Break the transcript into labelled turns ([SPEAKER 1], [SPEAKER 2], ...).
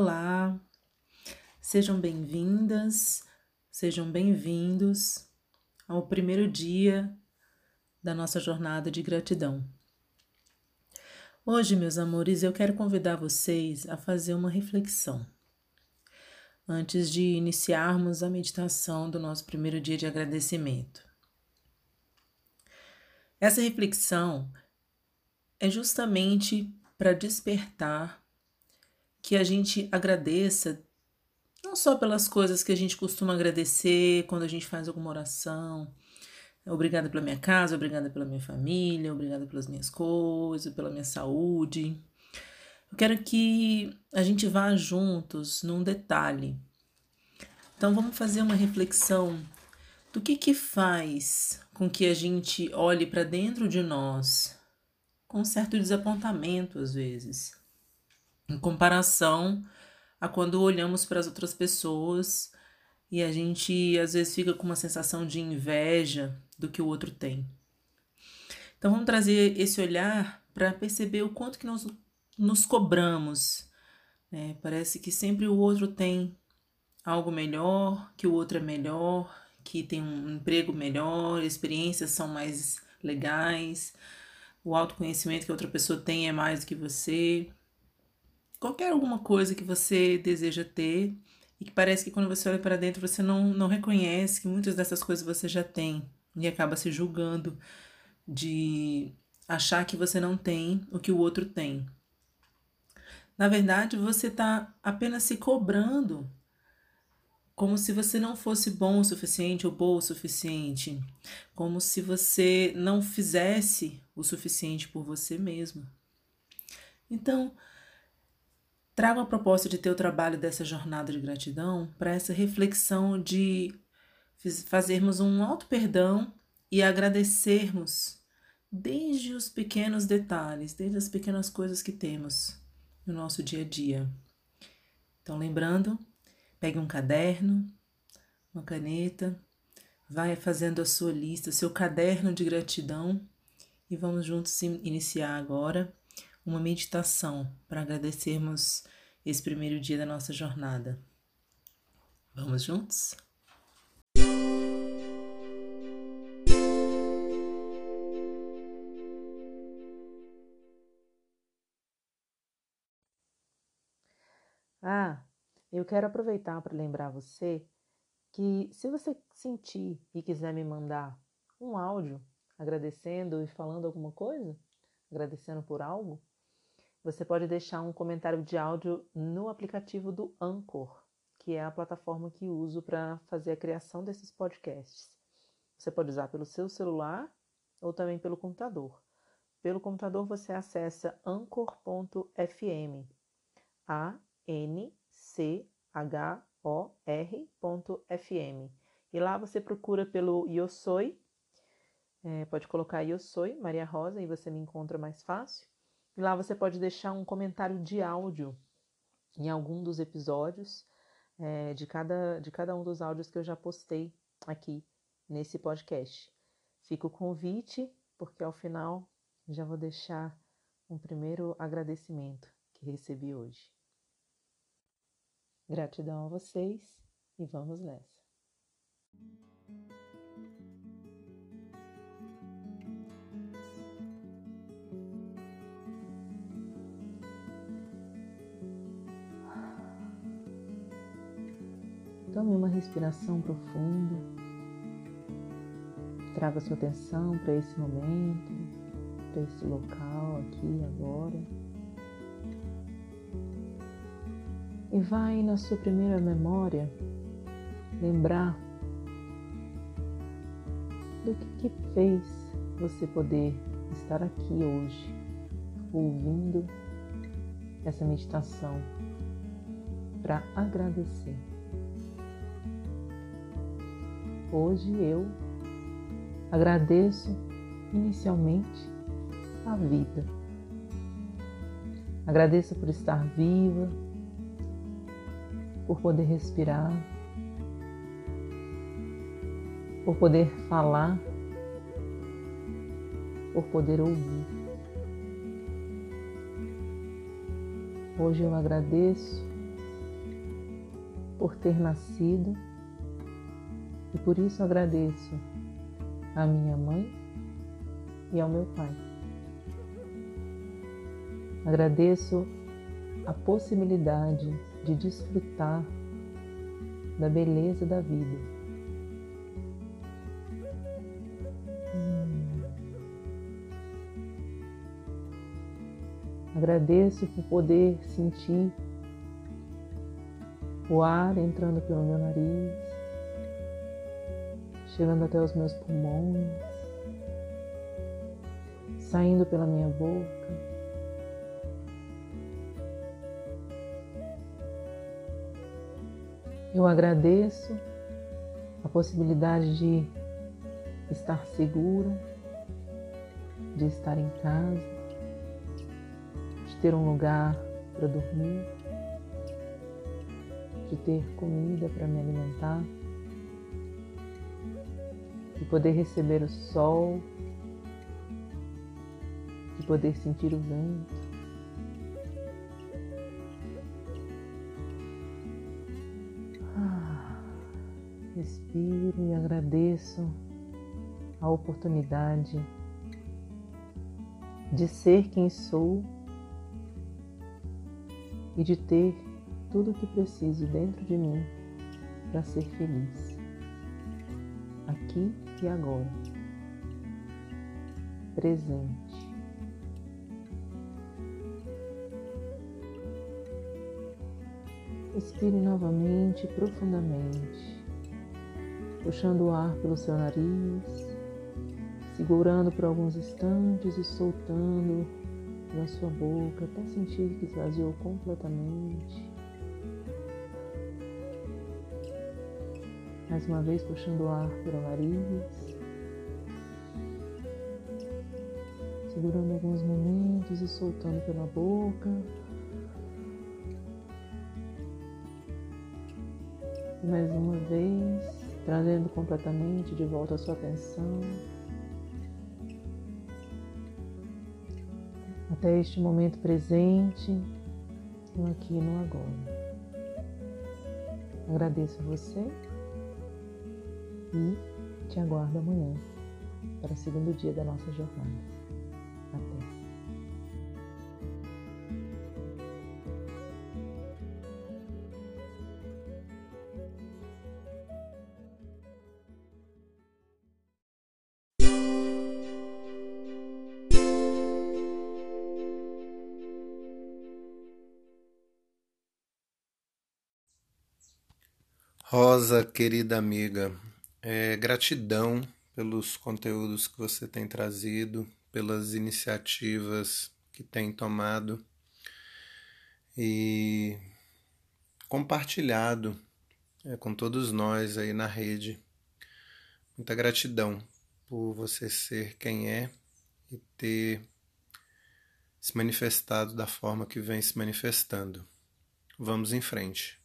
[SPEAKER 1] Olá, sejam bem-vindas, sejam bem-vindos ao primeiro dia da nossa jornada de gratidão. Hoje, meus amores, eu quero convidar vocês a fazer uma reflexão. Antes de iniciarmos a meditação do nosso primeiro dia de agradecimento. Essa reflexão é justamente para despertar que a gente agradeça não só pelas coisas que a gente costuma agradecer quando a gente faz alguma oração. Obrigada pela minha casa, obrigada pela minha família, obrigada pelas minhas coisas, pela minha saúde. Eu quero que a gente vá juntos num detalhe. Então vamos fazer uma reflexão do que que faz com que a gente olhe para dentro de nós com certo desapontamento às vezes em comparação a quando olhamos para as outras pessoas e a gente às vezes fica com uma sensação de inveja do que o outro tem. Então vamos trazer esse olhar para perceber o quanto que nós nos cobramos. Né? Parece que sempre o outro tem algo melhor, que o outro é melhor, que tem um emprego melhor, experiências são mais legais, o autoconhecimento que a outra pessoa tem é mais do que você qualquer alguma coisa que você deseja ter e que parece que quando você olha para dentro você não, não reconhece que muitas dessas coisas você já tem e acaba se julgando de achar que você não tem o que o outro tem. Na verdade, você está apenas se cobrando como se você não fosse bom o suficiente ou boa o suficiente, como se você não fizesse o suficiente por você mesmo. Então, Trago a proposta de ter o trabalho dessa jornada de gratidão para essa reflexão de fazermos um alto perdão e agradecermos desde os pequenos detalhes, desde as pequenas coisas que temos no nosso dia a dia. Então, lembrando, pegue um caderno, uma caneta, vai fazendo a sua lista, seu caderno de gratidão e vamos juntos iniciar agora uma meditação para agradecermos esse primeiro dia da nossa jornada. Vamos juntos? Ah, eu quero aproveitar para lembrar você que se você sentir e quiser me mandar um áudio agradecendo e falando alguma coisa, agradecendo por algo, você pode deixar um comentário de áudio no aplicativo do Anchor, que é a plataforma que uso para fazer a criação desses podcasts. Você pode usar pelo seu celular ou também pelo computador. Pelo computador você acessa anchor.fm. A N C H O R.fm. E lá você procura pelo Yosoi. É, pode colocar Yosoi, Maria Rosa, e você me encontra mais fácil. E lá você pode deixar um comentário de áudio em algum dos episódios é, de, cada, de cada um dos áudios que eu já postei aqui nesse podcast. Fica o convite, porque ao final já vou deixar um primeiro agradecimento que recebi hoje. Gratidão a vocês e vamos nessa. Tome uma respiração profunda. Traga sua atenção para esse momento, para esse local aqui agora. E vai na sua primeira memória lembrar do que, que fez você poder estar aqui hoje, ouvindo essa meditação para agradecer. Hoje eu agradeço inicialmente a vida. Agradeço por estar viva, por poder respirar, por poder falar, por poder ouvir. Hoje eu agradeço por ter nascido e por isso agradeço à minha mãe e ao meu pai. Agradeço a possibilidade de desfrutar da beleza da vida. Hum. Agradeço por poder sentir o ar entrando pelo meu nariz, chegando até os meus pulmões, saindo pela minha boca. Eu agradeço a possibilidade de estar segura, de estar em casa, de ter um lugar para dormir, de ter comida para me alimentar, de poder receber o sol, de poder sentir o vento. Respiro e agradeço a oportunidade de ser quem sou e de ter tudo o que preciso dentro de mim para ser feliz, aqui e agora, presente. Respire novamente profundamente puxando o ar pelo seu nariz, segurando por alguns instantes e soltando na sua boca até sentir que esvaziou completamente. Mais uma vez puxando o ar pelo nariz, segurando alguns momentos e soltando pela boca. E mais uma vez trazendo completamente de volta a sua atenção até este momento presente, no aqui e no agora. Agradeço você e te aguardo amanhã para o segundo dia da nossa jornada. Até.
[SPEAKER 2] Rosa, querida amiga, é, gratidão pelos conteúdos que você tem trazido, pelas iniciativas que tem tomado e compartilhado é, com todos nós aí na rede. Muita gratidão por você ser quem é e ter se manifestado da forma que vem se manifestando. Vamos em frente.